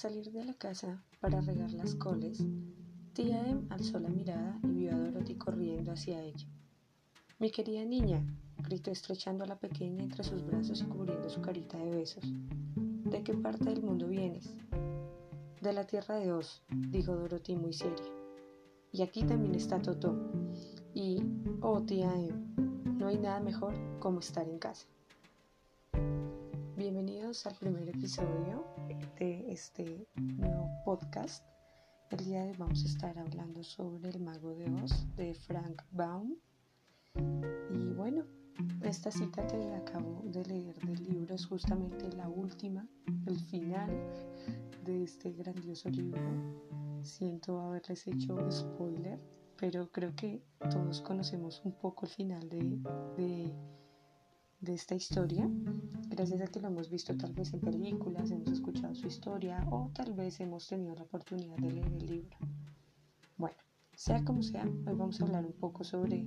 salir de la casa para regar las coles, tía Em alzó la mirada y vio a Dorothy corriendo hacia ella. Mi querida niña, gritó estrechando a la pequeña entre sus brazos y cubriendo su carita de besos. ¿De qué parte del mundo vienes? De la tierra de Oz, dijo Dorothy muy seria. Y aquí también está Totó. Y, oh tía Em, no hay nada mejor como estar en casa. Bienvenidos al primer episodio de este nuevo podcast. El día de hoy vamos a estar hablando sobre El Mago de Oz de Frank Baum. Y bueno, esta cita que acabo de leer del libro es justamente la última, el final de este grandioso libro. Siento haberles hecho spoiler, pero creo que todos conocemos un poco el final de, de de esta historia, gracias a que lo hemos visto tal vez en películas, hemos escuchado su historia o tal vez hemos tenido la oportunidad de leer el libro. Bueno, sea como sea, hoy vamos a hablar un poco sobre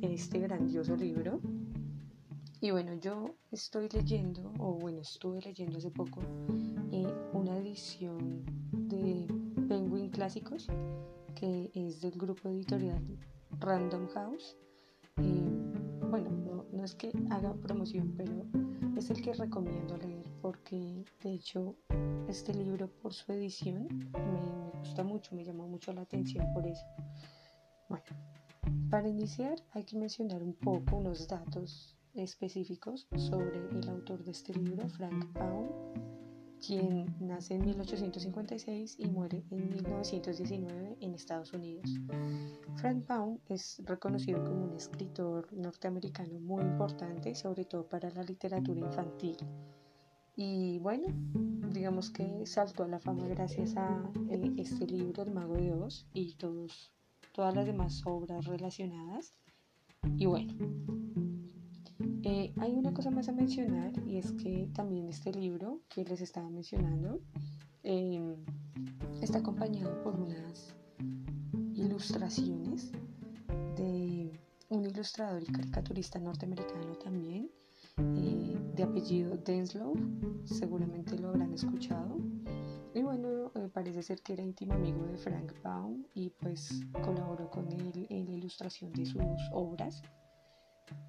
este grandioso libro. Y bueno, yo estoy leyendo, o bueno, estuve leyendo hace poco eh, una edición de Penguin Clásicos, que es del grupo editorial Random House. Eh, bueno, no, es que haga promoción, pero es el que recomiendo leer porque de hecho este libro por su edición me, gusta mucho, me llamó mucho la atención por eso. Bueno, para iniciar hay que mencionar un poco unos datos específicos sobre el autor de este libro, Frank Baum quien nace en 1856 y muere en 1919 en Estados Unidos. Frank Baum es reconocido como un escritor norteamericano muy importante, sobre todo para la literatura infantil. Y bueno, digamos que saltó a la fama gracias a eh, este libro, El Mago de Oz, y todos, todas las demás obras relacionadas. Y bueno, eh, hay una cosa más a mencionar y es que también este libro que les estaba mencionando em, está acompañado por unas ilustraciones de un ilustrador y caricaturista norteamericano también, eh, de apellido Denslow, seguramente lo habrán escuchado. Y bueno, eh, parece ser que era íntimo amigo de Frank Baum y pues colaboró con él en la ilustración de sus obras.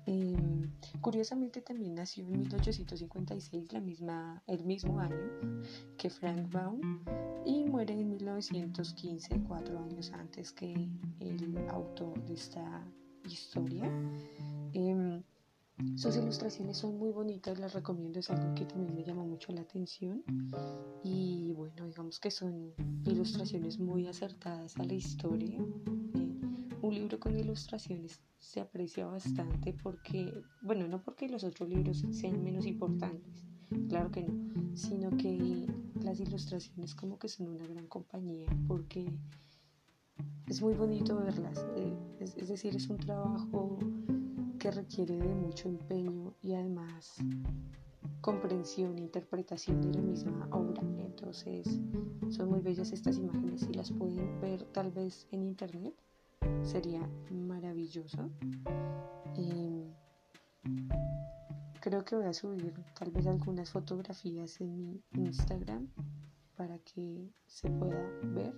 Em, curiosamente también nació en 1856, la misma, el mismo año que Frank Baum, y muere en 1915, cuatro años antes que el autor de esta historia. Em, sus ilustraciones son muy bonitas, las recomiendo, es algo que también me llama mucho la atención. Y bueno, digamos que son ilustraciones muy acertadas a la historia. Eh, un libro con ilustraciones se aprecia bastante porque, bueno, no porque los otros libros sean menos importantes, claro que no, sino que las ilustraciones como que son una gran compañía porque es muy bonito verlas, eh, es, decir, es un trabajo que requiere de mucho empeño y además comprensión e interpretación de la misma obra. Entonces, son muy bellas estas imágenes y las pueden ver tal vez en internet sería maravilloso. creo que voy a subir tal vez algunas fotografías en mi Instagram para que se pueda ver.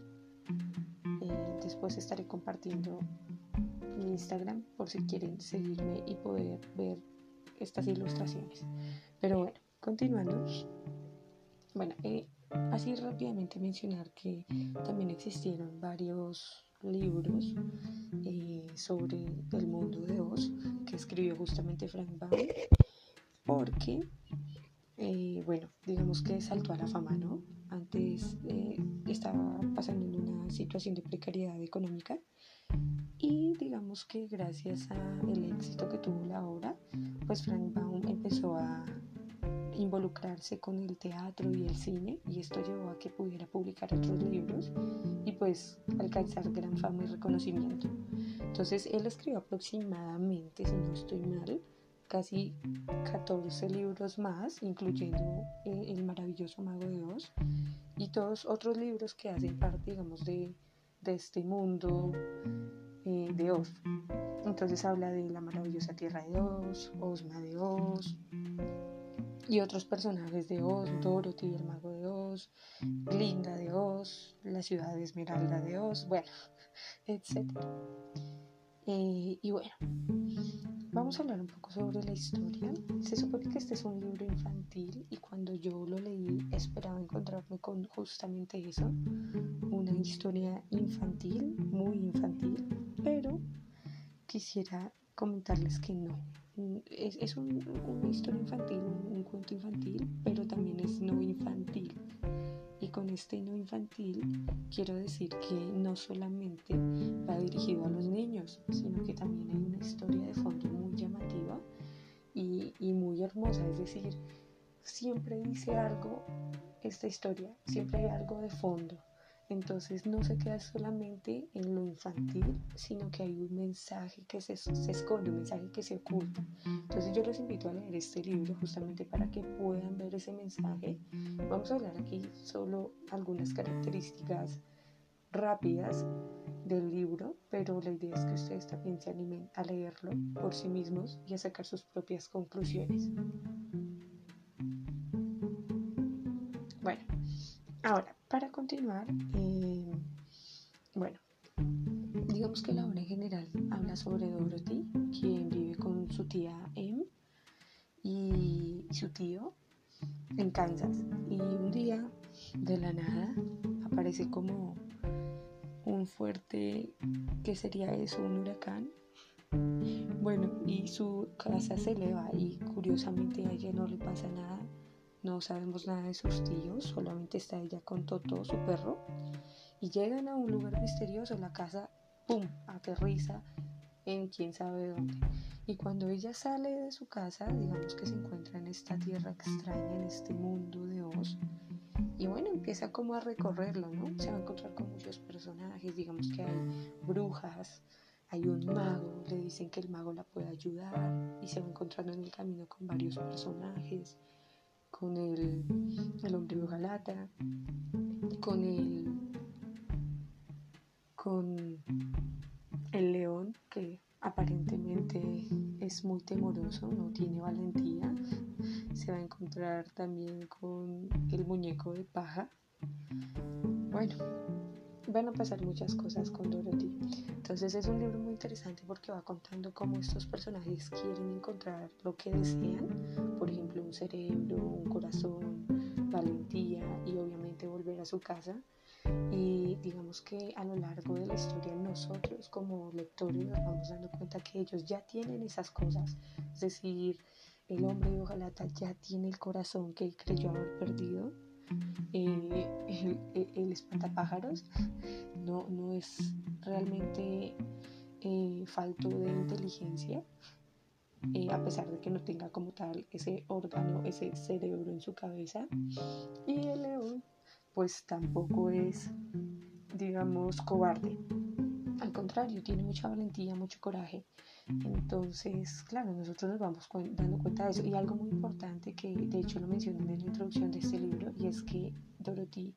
Eh, después estaré compartiendo mi Instagram por si quieren seguirme y poder ver estas ilustraciones. Pero bueno, continuando. Bueno, eh, así rápidamente mencionar que también existieron varios libros eh, sobre el mundo de Oz que escribió justamente Frank Baum porque eh, bueno digamos que saltó a la fama no antes eh, estaba pasando en una situación de precariedad económica y digamos que gracias al éxito que tuvo la obra pues Frank Baum empezó a involucrarse con el teatro y el cine y esto llevó a que pudiera publicar otros libros y pues alcanzar gran fama y reconocimiento. Entonces él escribió aproximadamente, si no estoy mal, casi 14 libros más, incluyendo eh, El maravilloso mago de Oz y todos otros libros que hacen parte, digamos, de, de este mundo eh, de Oz. Entonces habla de la maravillosa tierra de Oz, Osma de Oz y otros personajes de Oz, Dorothy, el mago de Oz, Glinda de Oz, la ciudad de Esmeralda de Oz, bueno, etc. Y bueno, vamos a hablar un poco sobre la historia. Se supone que este es un libro infantil y cuando yo lo leí esperaba encontrarme con justamente eso, una historia infantil, muy infantil, pero quisiera comentarles que no. Es, es un, una historia infantil, un cuento infantil, pero también es no infantil. Y con este no infantil quiero decir que no solamente va dirigido a los niños, sino que también hay una historia de fondo muy llamativa y, y muy hermosa. Es decir, siempre dice algo esta historia, siempre hay algo de fondo. Entonces no se queda solamente en lo infantil, sino que hay un mensaje que se, se, esconde, un mensaje que se oculta. Entonces yo los invito a leer este libro justamente para que puedan ver ese mensaje. Vamos a hablar aquí solo algunas características rápidas del libro, pero la idea es que ustedes también se animen a leerlo por sí mismos y a sacar sus propias conclusiones. Bueno, ahora para continuar, eh, bueno, digamos que la obra en general habla sobre Dorothy, quien vive con su tía Em y su tío en Kansas. Y un día, de la nada, aparece como un fuerte, ¿qué sería eso? Un huracán. Bueno, y su casa se eleva y curiosamente a ella no le pasa nada no sabemos nada de sus tíos, solamente está ella con Toto, su perro. Y llegan a un lugar misterioso, la casa, ¡pum!, aterriza en quién sabe dónde. Y cuando ella sale de su casa, digamos que se encuentra en esta tierra extraña, en este mundo de Oz. Y bueno, empieza como a recorrerlo, ¿no? Se va a encontrar con muchos personajes, digamos que hay brujas, hay un mago, le dicen que el mago la puede ayudar y se va encontrando en el camino con varios personajes con el, el hombre hojalata, con el, con el león que aparentemente es muy temoroso, no tiene valentía. Se va a encontrar también con el muñeco de paja. Bueno, van a pasar muchas cosas con Dorothy. Entonces es un libro muy interesante porque va contando cómo estos personajes quieren encontrar lo que desean, por ejemplo un cerebro, un corazón, valentía y obviamente volver a su casa. Y digamos que a lo largo de la historia nosotros como lectores nos vamos dando cuenta que ellos ya tienen esas cosas. Es decir, el hombre de hojalata ya tiene el corazón que creyó haber perdido eh, el, espantapájaros no, no es realmente eh, falto de inteligencia, eh, a pesar de que no tenga como tal ese órgano, ese cerebro en su cabeza. Y el león, pues tampoco es, digamos, cobarde. Contrario, tiene mucha valentía, mucho coraje. Entonces, claro, nosotros nos vamos dando cuenta de eso. Y algo muy importante que de hecho lo mencioné en la introducción de este libro, y es que Dorothy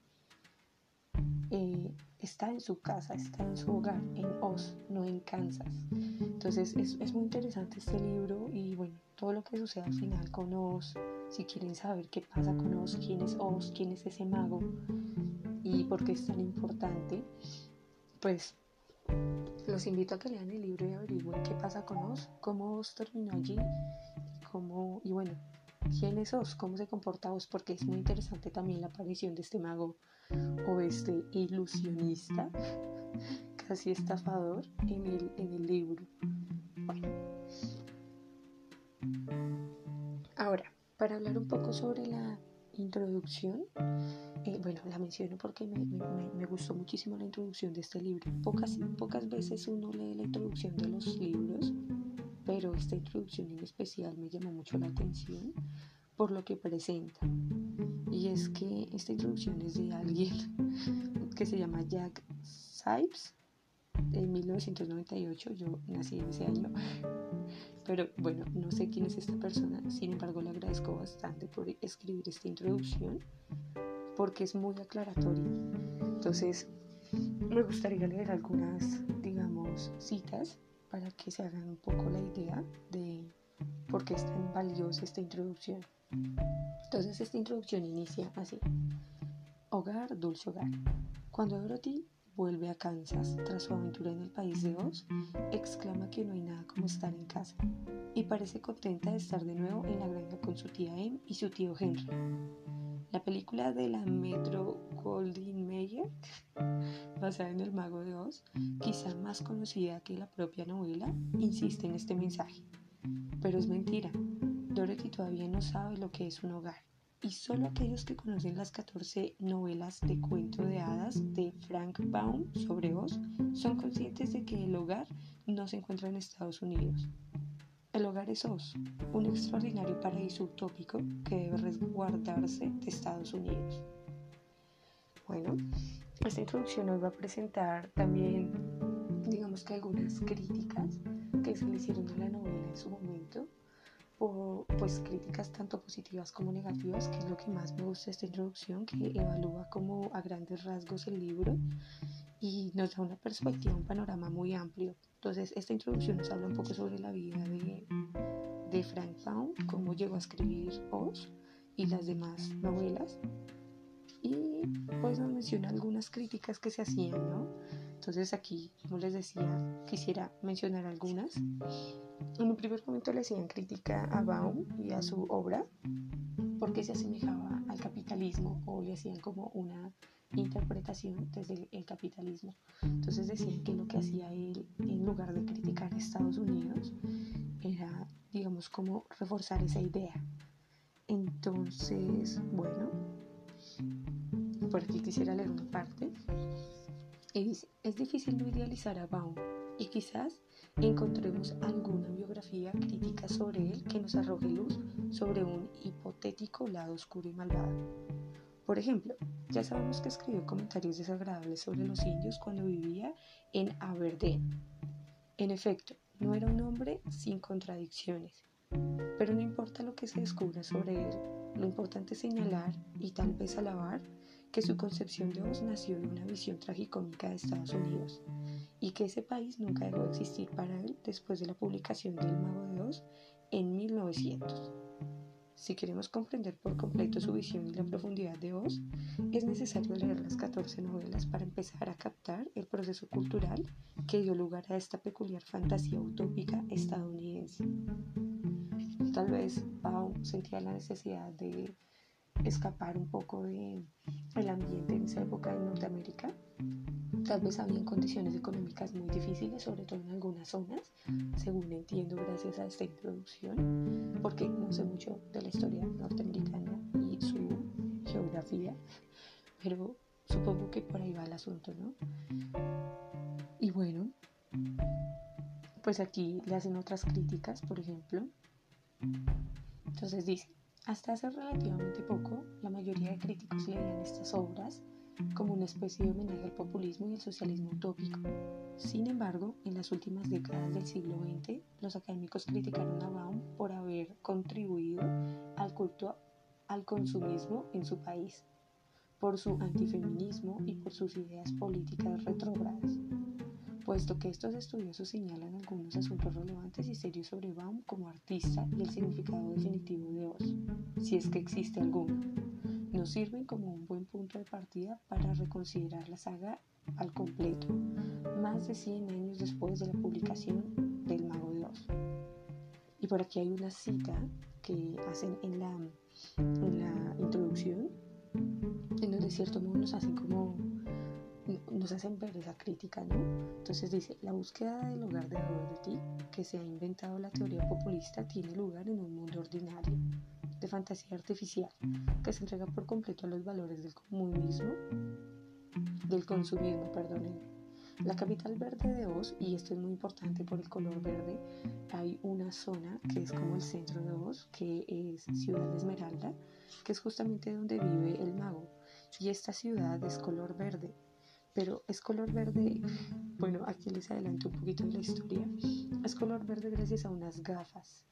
eh, está en su casa, está en su hogar, en Oz, no en Kansas. Entonces es, es, muy interesante este libro y bueno, todo lo que sucede al final con Oz, si quieren saber qué pasa con Oz, quién es Oz, quién es ese mago y por qué es tan importante, pues los invito a que lean el libro y averigüen qué pasa con Oz, cómo Oz terminó allí, cómo, y bueno, quién es Oz, cómo se comporta Oz, porque es muy interesante también la aparición de este mago o este ilusionista, casi estafador, en el, en el libro. Ahora, para hablar un poco sobre la introducción, eh, bueno, la menciono porque me, me, me, gustó muchísimo la introducción de este libro. Pocas, pocas veces uno lee la introducción de los libros, pero esta introducción en especial me llamó mucho la atención por lo que presenta. Y es que esta introducción es de alguien que se llama Jack Sipes, en 1998, yo nací en ese año, pero bueno, no sé quién es esta persona, sin embargo le agradezco bastante por escribir esta introducción, porque es muy aclaratoria. Entonces, me gustaría leer algunas, digamos, citas para que se hagan un poco la idea de por qué es tan valiosa esta introducción. Entonces esta introducción inicia así. Hogar, dulce hogar. Cuando Dorothy vuelve a Kansas tras su aventura en el país de Oz, exclama que no hay nada como estar en casa y parece contenta de estar de nuevo en la granja con su tía Em y su tío Henry. La película de la Metro Goldwyn Mayer, basada en El Mago de Oz, quizá más conocida que la propia novela, insiste en este mensaje. Pero es mentira. Dorothy todavía no sabe lo que es un hogar y solo aquellos que conocen las 14 novelas de cuento de hadas de Frank Baum sobre Oz son conscientes de que el hogar no se encuentra en Estados Unidos. El hogar es Oz, un extraordinario paraíso utópico que debe resguardarse de Estados Unidos. Bueno, esta introducción nos va a presentar también, digamos que algunas críticas que se le hicieron a la novela en su momento pues críticas tanto positivas como negativas, que es lo que más me gusta de esta introducción, que evalúa como a grandes rasgos el libro y nos da una perspectiva, un panorama muy amplio. Entonces, esta introducción nos habla un poco sobre la vida de, de Frank Baum, cómo llegó a escribir Oz y las demás novelas. Y pues nos menciona algunas críticas que se hacían, ¿no? Entonces aquí, como les decía, quisiera mencionar algunas. En un primer momento le hacían crítica a Baum y a su obra porque se asemejaba al capitalismo o le hacían como una interpretación desde el capitalismo. Entonces decían que lo que hacía él, en lugar de criticar a Estados Unidos, era, digamos, como reforzar esa idea. Entonces, bueno, por aquí quisiera leer una parte. Y es difícil no idealizar a Baum y quizás encontremos alguna biografía crítica sobre él que nos arroje luz sobre un hipotético lado oscuro y malvado. Por ejemplo, ya sabemos que escribió comentarios desagradables sobre los indios cuando vivía en Aberdeen. En efecto, no era un hombre sin contradicciones, pero no importa lo que se descubra sobre él, lo importante es señalar y tal vez alabar que su concepción de Oz nació de una visión tragicómica de Estados Unidos y que ese país nunca dejó de existir para él después de la publicación del Mago de Oz en 1900. Si queremos comprender por completo su visión y la profundidad de Oz, es necesario leer las 14 novelas para empezar a captar el proceso cultural que dio lugar a esta peculiar fantasía utópica estadounidense. Tal vez Baum sentía la necesidad de escapar un poco del el ambiente en esa época en Norteamérica Tal vez habían condiciones económicas muy difíciles, sobre todo en algunas zonas, según entiendo gracias a esta introducción, porque no sé mucho de la historia norteamericana y su geografía, pero supongo que por ahí va el asunto, ¿no? Y bueno, pues aquí le hacen otras críticas, por ejemplo. Entonces dice, hasta hace relativamente poco, la mayoría de críticos leían estas obras como una especie de homenaje al populismo y el socialismo utópico. Sin embargo, en las últimas décadas del siglo XX, los académicos criticaron a Baum por haber contribuido al culto al consumismo en su país, por su antifeminismo y por sus ideas políticas retrógradas, puesto que estos estudiosos señalan algunos asuntos relevantes y serios sobre Baum como artista y el significado definitivo de Oz, si es que existe alguno nos sirven como un buen punto de partida para reconsiderar la saga al completo, más de 100 años después de la publicación del Mago de Oz. Y por aquí hay una cita que hacen en la, en la introducción, en donde de cierto modo nos hacen como nos hacen ver esa crítica, ¿no? Entonces dice, la búsqueda del hogar de Dorothy, que se ha inventado la teoría populista, tiene lugar en un mundo ordinario de fantasía artificial que se entrega por completo a los valores del comunismo, del consumismo, perdonen. La capital verde de Oz, y esto es muy importante por el color verde, hay una zona que es como el centro de Oz, que es Ciudad Esmeralda, que es justamente donde vive el mago. Y esta ciudad es color verde, pero es color verde, bueno, aquí les adelanto un poquito de la historia, es color verde gracias a unas gafas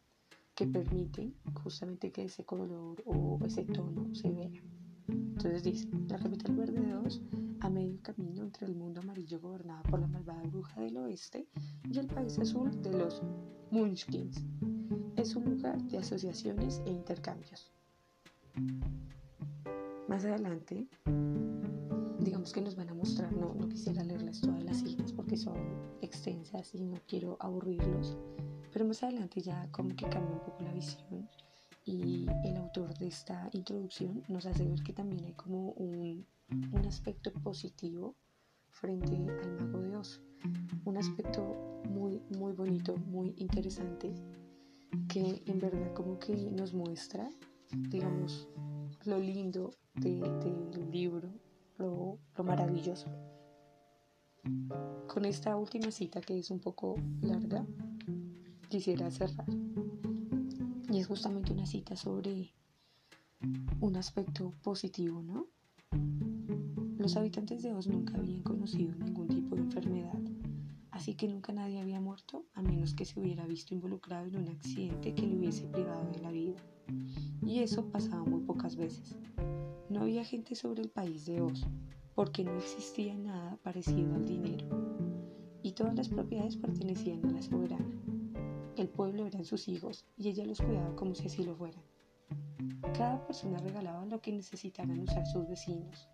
que permiten justamente que ese color o ese tono se vea. Entonces dice, la capital verde de Oz, a medio camino entre el mundo amarillo gobernado por la malvada bruja del oeste y el país azul de los Munchkins. Es un lugar de asociaciones e intercambios. Más adelante, digamos que nos van a mostrar, no, no quisiera leerles todas las citas porque son extensas y no quiero aburrirlos, pero más adelante ya como que cambia un poco la visión y el autor de esta introducción nos hace ver que también hay como un, un aspecto positivo frente al mago de Oz. Un aspecto muy, muy bonito, muy interesante, que en verdad como que nos muestra, digamos, lo lindo del libro, lo, lo maravilloso. Con esta última cita que es un poco larga, quisiera cerrar. Y es justamente una cita sobre un aspecto positivo, ¿no? Los habitantes de Oz nunca habían conocido ningún tipo de enfermedad, así que nunca nadie había muerto a menos que se hubiera visto involucrado en un accidente que le hubiese privado de la vida. Y eso pasaba muy pocas veces. No había gente sobre el país de Oz, porque no existía nada parecido al dinero, y todas las propiedades pertenecían a la soberana. El pueblo eran sus hijos y ella los cuidaba como si así lo fueran. Cada persona regalaba lo que necesitaran usar sus vecinos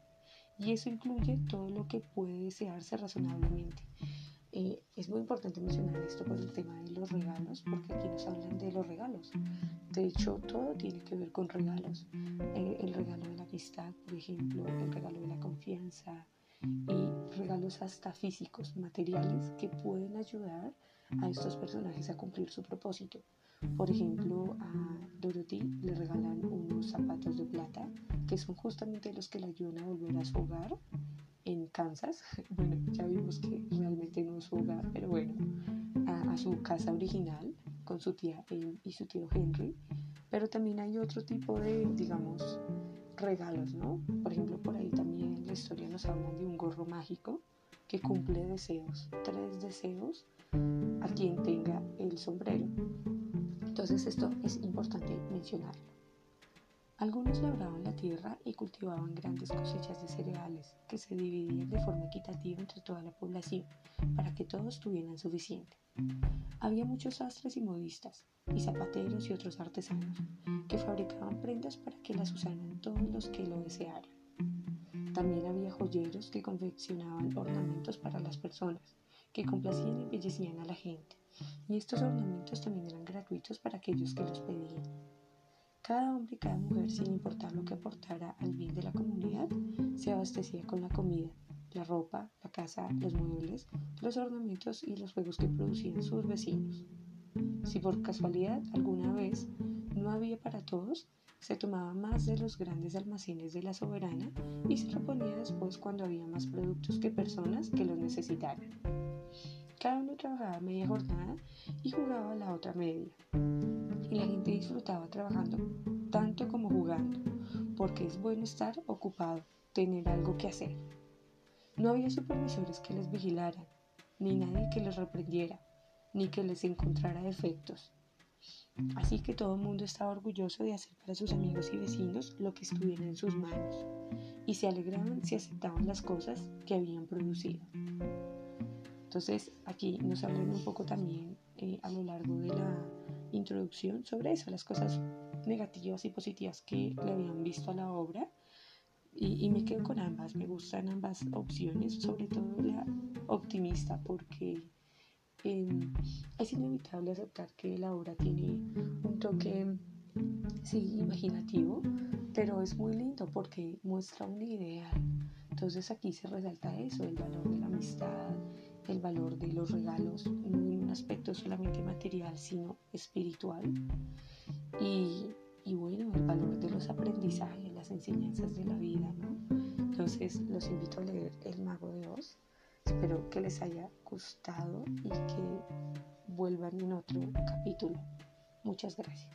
y eso incluye todo lo que puede desearse razonablemente. Eh, es muy importante mencionar esto por el tema de los regalos, porque aquí nos hablan de los regalos. De hecho, todo tiene que ver con regalos. Eh, el regalo de la amistad, por ejemplo, el regalo de la confianza y regalos hasta físicos, materiales que pueden ayudar a estos personajes a cumplir su propósito. Por ejemplo, a Dorothy le regalan unos zapatos de plata que son justamente los que le ayudan a volver a su hogar en Kansas. Bueno, ya vimos que realmente no es hogar, pero bueno, a, su casa original con su tía y su tío Henry. Pero también hay otro tipo de, digamos, regalos, ¿no? Por ejemplo, por ahí también en la historia nos hablan de un gorro mágico que cumple deseos, tres deseos a quien tenga el sombrero. Entonces esto es importante mencionarlo. Algunos labraban la tierra y cultivaban grandes cosechas de cereales que se dividían de forma equitativa entre toda la población para que todos tuvieran suficiente. Había muchos sastres y modistas, y zapateros y otros artesanos, que fabricaban prendas para que las usaran todos los que lo desearan. También había joyeros que confeccionaban ornamentos para las personas, que complacían y embellecían a la gente, y estos ornamentos también eran gratuitos para aquellos que los pedían. Cada hombre y cada mujer, sin importar lo que aportara al bien de la comunidad, se abastecía con la comida, la ropa, la casa, los muebles, los ornamentos y los juegos que producían sus vecinos. Si por casualidad alguna vez no había para todos, se tomaba más de los grandes almacenes de la soberana y se reponía después cuando había más productos que personas que los necesitaran. Cada uno trabajaba media jornada y jugaba la otra media la gente disfrutaba trabajando tanto como jugando, porque es bueno estar ocupado, tener algo que hacer. No había supervisores que les vigilaran, ni nadie que les reprendiera, ni que les encontrara defectos. Así que todo el mundo estaba orgulloso de hacer para sus amigos y vecinos lo que estuviera en sus manos, y se alegraban si aceptaban las cosas que habían producido. Entonces aquí nos hablan un poco también eh, a lo largo de la introducción sobre eso, las cosas negativas y positivas que le habían visto a la obra. Y, me quedo con ambas, me gustan ambas opciones, sobre todo la optimista, porque em, es inevitable aceptar que la obra tiene un toque, sí, imaginativo, pero es muy lindo porque muestra un ideal. Entonces aquí se resalta eso, el valor de la amistad, el valor de los regalos, en un aspecto solamente material, sino espiritual. Y, y bueno, el valor de los aprendizajes, las enseñanzas de la vida, ¿no? Entonces los invito a leer El Mago de Oz. Espero que les haya gustado y que vuelvan en otro capítulo. Muchas gracias.